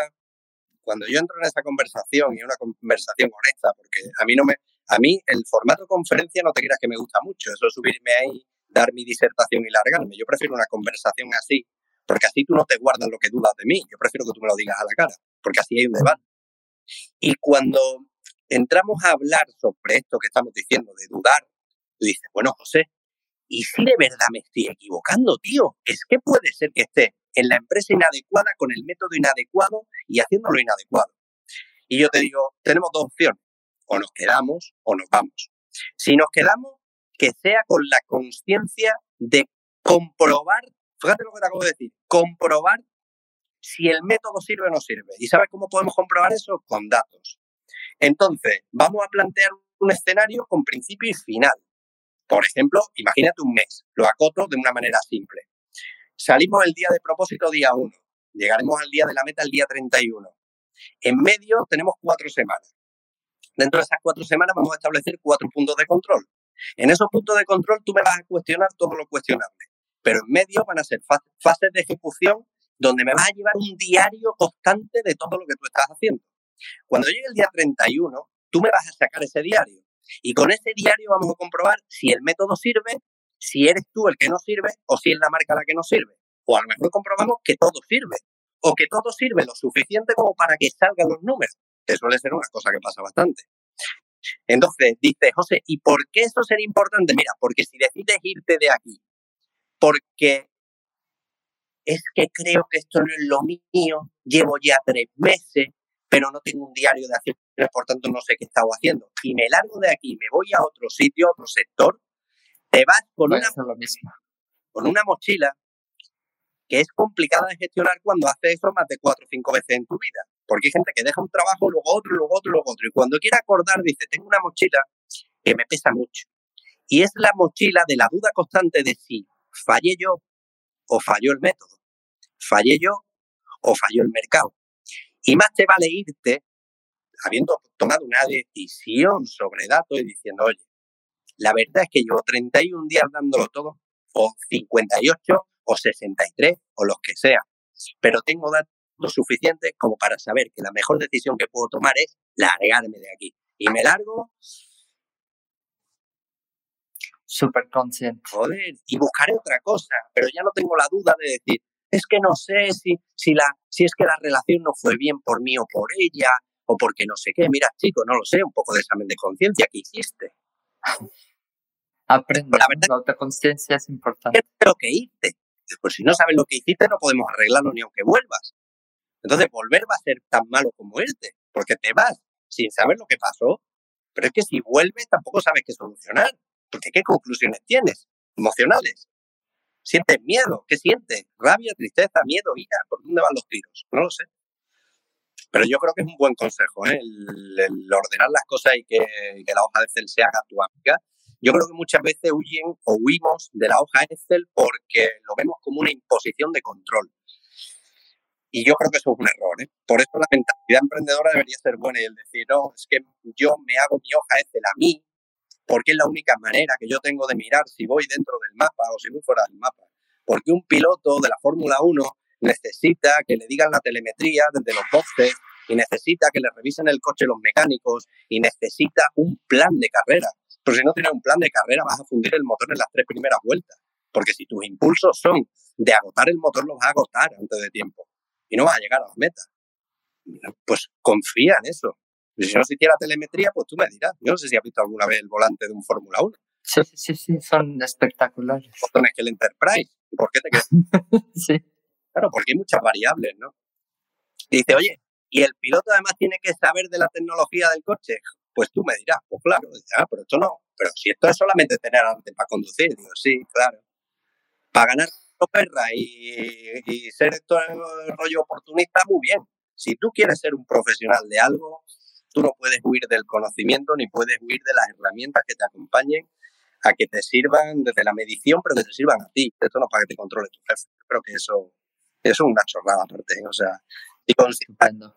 Speaker 1: cuando yo entro en esa conversación y una conversación honesta, porque a mí no me, a mí el formato conferencia no te creas que me gusta mucho, eso subirme ahí, dar mi disertación y largarme. Yo prefiero una conversación así, porque así tú no te guardas lo que dudas de mí. Yo prefiero que tú me lo digas a la cara, porque así hay un debate. Y cuando entramos a hablar sobre esto que estamos diciendo, de dudar, tú dices, bueno, José, ¿y si de verdad me estoy equivocando, tío? Es que puede ser que esté en la empresa inadecuada, con el método inadecuado y haciéndolo inadecuado. Y yo te digo, tenemos dos opciones, o nos quedamos o nos vamos. Si nos quedamos, que sea con la conciencia de comprobar, fíjate lo que te acabo de decir, comprobar si el método sirve o no sirve. ¿Y sabes cómo podemos comprobar eso? Con datos. Entonces, vamos a plantear un escenario con principio y final. Por ejemplo, imagínate un mes, lo acoto de una manera simple. Salimos el día de propósito día 1, llegaremos al día de la meta el día 31. En medio tenemos cuatro semanas. Dentro de esas cuatro semanas vamos a establecer cuatro puntos de control. En esos puntos de control tú me vas a cuestionar todo lo cuestionable, pero en medio van a ser fases de ejecución donde me vas a llevar un diario constante de todo lo que tú estás haciendo. Cuando llegue el día 31, tú me vas a sacar ese diario y con ese diario vamos a comprobar si el método sirve, si eres tú el que no sirve o si es la marca la que no sirve. O a lo mejor comprobamos que todo sirve o que todo sirve lo suficiente como para que salgan los números, que suele ser una cosa que pasa bastante. Entonces, dice José, ¿y por qué eso sería importante? Mira, porque si decides irte de aquí, porque es que creo que esto no es lo mío, llevo ya tres meses, pero no tengo un diario de acciones, por tanto no sé qué he estado haciendo. Y me largo de aquí, me voy a otro sitio, a otro sector, te vas con, una, con una mochila que es complicada de gestionar cuando haces eso más de cuatro o cinco veces en tu vida. Porque hay gente que deja un trabajo, luego otro, luego otro, luego otro. Y cuando quiere acordar, dice, tengo una mochila que me pesa mucho. Y es la mochila de la duda constante de si fallé yo o falló el método. Fallé yo o falló el mercado. Y más te vale irte habiendo tomado una decisión sobre datos y diciendo, oye, la verdad es que llevo 31 días dándolo todo, o 58, o 63, o los que sea, pero tengo datos suficientes como para saber que la mejor decisión que puedo tomar es largarme de aquí. Y me largo.
Speaker 2: Súper consciente.
Speaker 1: Joder, y buscaré otra cosa, pero ya no tengo la duda de decir, es que no sé si, si, la, si es que la relación no fue bien por mí o por ella, o porque no sé qué. Mira, chico, no lo sé, un poco de examen de conciencia que hiciste.
Speaker 2: Aprende, la, verdad, la autoconciencia es importante.
Speaker 1: Pero que irte. Pues si no sabes lo que hiciste, no podemos arreglarlo ni aunque vuelvas. Entonces, volver va a ser tan malo como irte, porque te vas sin saber lo que pasó, pero es que si vuelves tampoco sabes qué solucionar, porque ¿qué conclusiones tienes emocionales? ¿Sientes miedo? ¿Qué sientes? ¿Rabia, tristeza, miedo, ira? ¿Por dónde van los tiros? No lo sé. Pero yo creo que es un buen consejo, ¿eh? el, ordenar las cosas y que, que, la hoja de Excel se haga tu amiga. Yo creo que muchas veces huyen o huimos de la hoja Excel porque lo vemos como una imposición de control. Y yo creo que eso es un error. ¿eh? Por eso la mentalidad emprendedora debería ser buena y el decir, no, es que yo me hago mi hoja Excel a mí, porque es la única manera que yo tengo de mirar si voy dentro del mapa o si voy fuera del mapa. Porque un piloto de la Fórmula 1 necesita que le digan la telemetría desde los boxes y necesita que le revisen el coche los mecánicos y necesita un plan de carrera. Pero si no tienes un plan de carrera vas a fundir el motor en las tres primeras vueltas. Porque si tus impulsos son de agotar el motor, los vas a agotar antes de tiempo y no vas a llegar a la meta. Pues confía en eso. Si no existiera telemetría, pues tú me dirás. Yo no sé si has visto alguna vez el volante de un Fórmula 1.
Speaker 2: Sí, sí, sí, son espectaculares.
Speaker 1: Botones que el Enterprise. ¿Por qué te crees?
Speaker 2: sí.
Speaker 1: Claro, porque hay muchas variables, ¿no? Y dice, oye, ¿y el piloto además tiene que saber de la tecnología del coche? Pues tú me dirás, pues claro, ah, pero esto no. Pero si esto es solamente tener arte para conducir, digo, sí, claro. Para ganar perra y, y ser esto rollo oportunista, muy bien. Si tú quieres ser un profesional de algo, tú no puedes huir del conocimiento ni puedes huir de las herramientas que te acompañen a que te sirvan desde la medición, pero que te sirvan a ti. Esto no es para que te controle tu jefe. Creo que eso, es una chorrada aparte. O sea, y, consideras,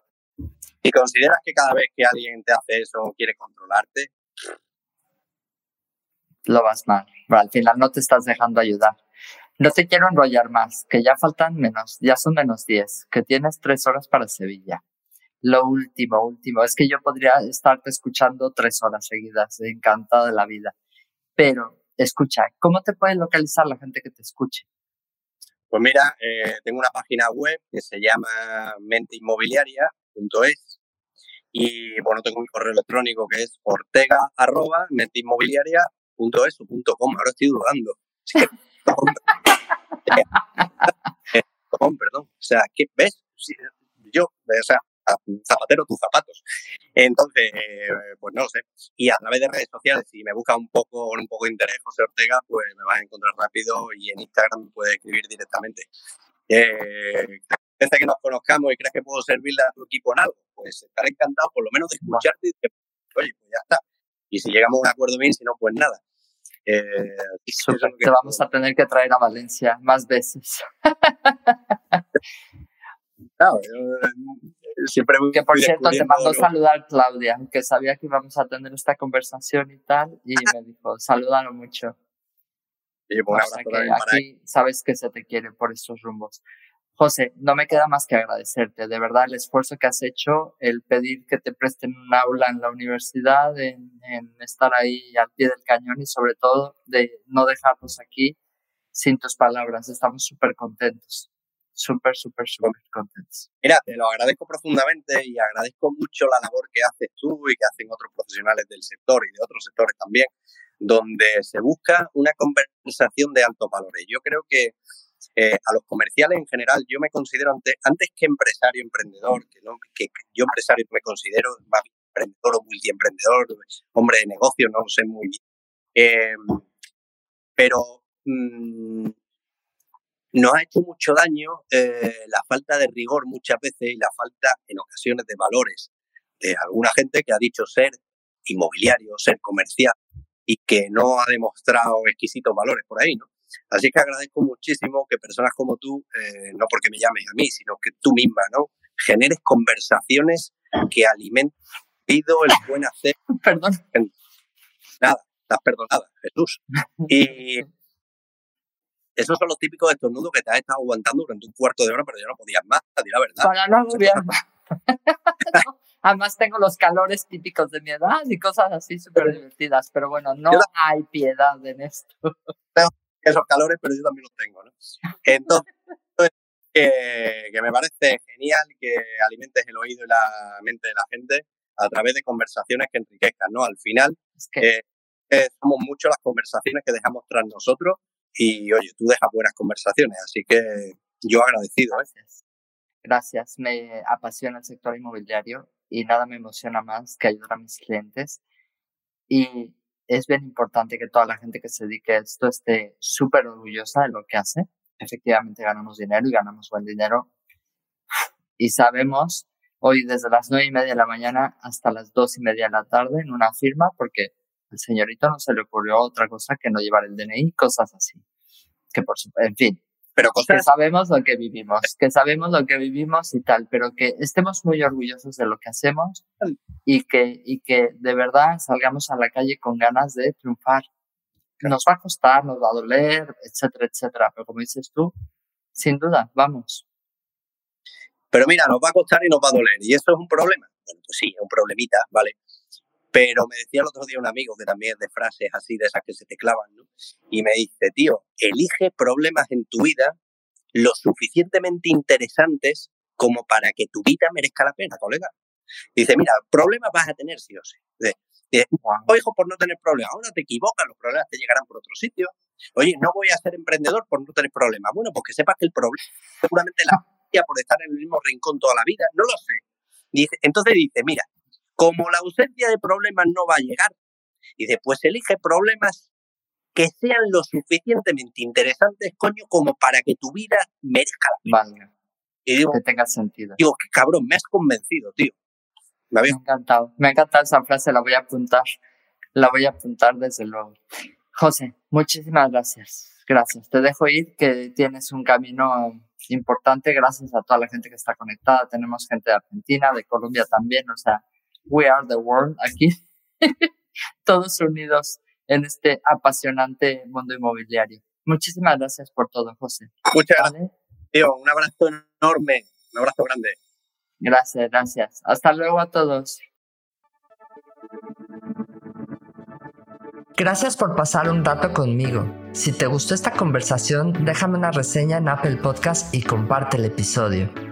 Speaker 1: y consideras que cada vez que alguien te hace eso quiere controlarte,
Speaker 2: lo vas mal. Pero al final no te estás dejando ayudar. No te quiero enrollar más, que ya faltan menos, ya son menos 10, que tienes tres horas para Sevilla. Lo último, último, es que yo podría estarte escuchando tres horas seguidas, encantada de la vida. Pero, escucha, ¿cómo te puede localizar la gente que te escuche?
Speaker 1: Pues mira, eh, tengo una página web que se llama menteinmobiliaria.es y bueno, tengo un correo electrónico que es ortega arroba menteinmobiliaria.es o .com. Ahora estoy dudando. perdón. O sea, ¿qué ves? Yo, o sea, zapatero tus zapatos. Entonces, eh, pues no lo sé. Y a través de redes sociales, si me busca un poco, un poco de interés José Ortega, pues me vas a encontrar rápido y en Instagram puedes escribir directamente. Eh, que nos conozcamos y crees que puedo servirle a tu equipo en algo, pues estaré encantado por lo menos de escucharte y de, oye, pues ya está. Y si llegamos a un acuerdo bien, si no, pues nada.
Speaker 2: Eh, te vamos a tener que traer a Valencia más veces.
Speaker 1: claro, eh, siempre
Speaker 2: que por cierto te mando saludar Claudia, que sabía que íbamos a tener esta conversación y tal, y me dijo, salúdalo mucho.
Speaker 1: Y pues,
Speaker 2: aquí sabes que se te quiere por estos rumbos. José, no me queda más que agradecerte, de verdad, el esfuerzo que has hecho, el pedir que te presten un aula en la universidad, en, en estar ahí al pie del cañón y sobre todo de no dejarnos aquí sin tus palabras. Estamos súper contentos súper, súper, súper contentos.
Speaker 1: Mira, te lo agradezco profundamente y agradezco mucho la labor que haces tú y que hacen otros profesionales del sector y de otros sectores también, donde se busca una conversación de altos valores. Yo creo que eh, a los comerciales en general, yo me considero antes, que empresario, emprendedor, que, no, que yo empresario me considero más emprendedor o multiemprendedor, hombre de negocio, no lo sé muy bien. Eh, pero mm, nos ha hecho mucho daño eh, la falta de rigor muchas veces y la falta en ocasiones de valores de alguna gente que ha dicho ser inmobiliario, ser comercial y que no ha demostrado exquisitos valores por ahí, ¿no? Así que agradezco muchísimo que personas como tú, eh, no porque me llames a mí, sino que tú misma, ¿no? Generes conversaciones que alimenten el buen hacer.
Speaker 2: Perdón.
Speaker 1: Nada, estás perdonada, Jesús. Y esos son los típicos estornudos que te has estado aguantando durante un cuarto de hora, pero ya no podías más, la verdad.
Speaker 2: Para no agobiar Además tengo los calores típicos de mi edad y cosas así súper divertidas, pero bueno, no hay piedad en esto.
Speaker 1: Tengo esos calores, pero yo también los tengo, ¿no? Entonces, que, me parece genial que alimentes el oído y la mente de la gente a través de conversaciones que enriquezcan, ¿no? Al final, es que... Eh, somos mucho las conversaciones que dejamos tras nosotros y oye, tú dejas buenas conversaciones, así que yo agradecido. ¿eh?
Speaker 2: Gracias. Gracias, me apasiona el sector inmobiliario y nada me emociona más que ayudar a mis clientes. Y es bien importante que toda la gente que se dedique a esto esté súper orgullosa de lo que hace. Efectivamente ganamos dinero y ganamos buen dinero. Y sabemos hoy desde las nueve y media de la mañana hasta las dos y media de la tarde en una firma, porque el señorito no se le ocurrió otra cosa que no llevar el DNI, cosas así. Que por supuesto, en fin. Pero que sabemos lo que vivimos, que sabemos lo que vivimos y tal, pero que estemos muy orgullosos de lo que hacemos y que, y que de verdad salgamos a la calle con ganas de triunfar. Nos va a costar, nos va a doler, etcétera, etcétera, pero como dices tú, sin duda, vamos.
Speaker 1: Pero mira, nos va a costar y nos va a doler, y eso es un problema. Bueno, pues sí, es un problemita, ¿vale? Pero me decía el otro día un amigo que también es de frases así, de esas que se te clavan, ¿no? Y me dice, tío, elige problemas en tu vida lo suficientemente interesantes como para que tu vida merezca la pena, colega. Dice, mira, problemas vas a tener sí o sí. Dice, no, hijo, por no tener problemas. Ahora te equivocas, los problemas te llegarán por otro sitio. Oye, no voy a ser emprendedor por no tener problemas. Bueno, pues que sepas que el problema seguramente la por estar en el mismo rincón toda la vida. No lo sé. Dice, entonces dice, mira, como la ausencia de problemas no va a llegar, dice, pues elige problemas que sean lo suficientemente interesantes, coño, como para que tu vida merezca
Speaker 2: la pena. Y digo, que tenga sentido.
Speaker 1: Digo, que cabrón, me has convencido, tío.
Speaker 2: Me, ha encantado. Me ha encantado esa frase, la voy a apuntar. La voy a apuntar desde luego. José, muchísimas gracias. Gracias. Te dejo ir, que tienes un camino importante. Gracias a toda la gente que está conectada. Tenemos gente de Argentina, de Colombia también. O sea, We Are the World aquí, todos unidos en este apasionante mundo inmobiliario. Muchísimas gracias por todo, José.
Speaker 1: Muchas gracias. Tío, un abrazo enorme, un abrazo grande.
Speaker 2: Gracias, gracias. Hasta luego a todos. Gracias por pasar un rato conmigo. Si te gustó esta conversación, déjame una reseña en Apple Podcast y comparte el episodio.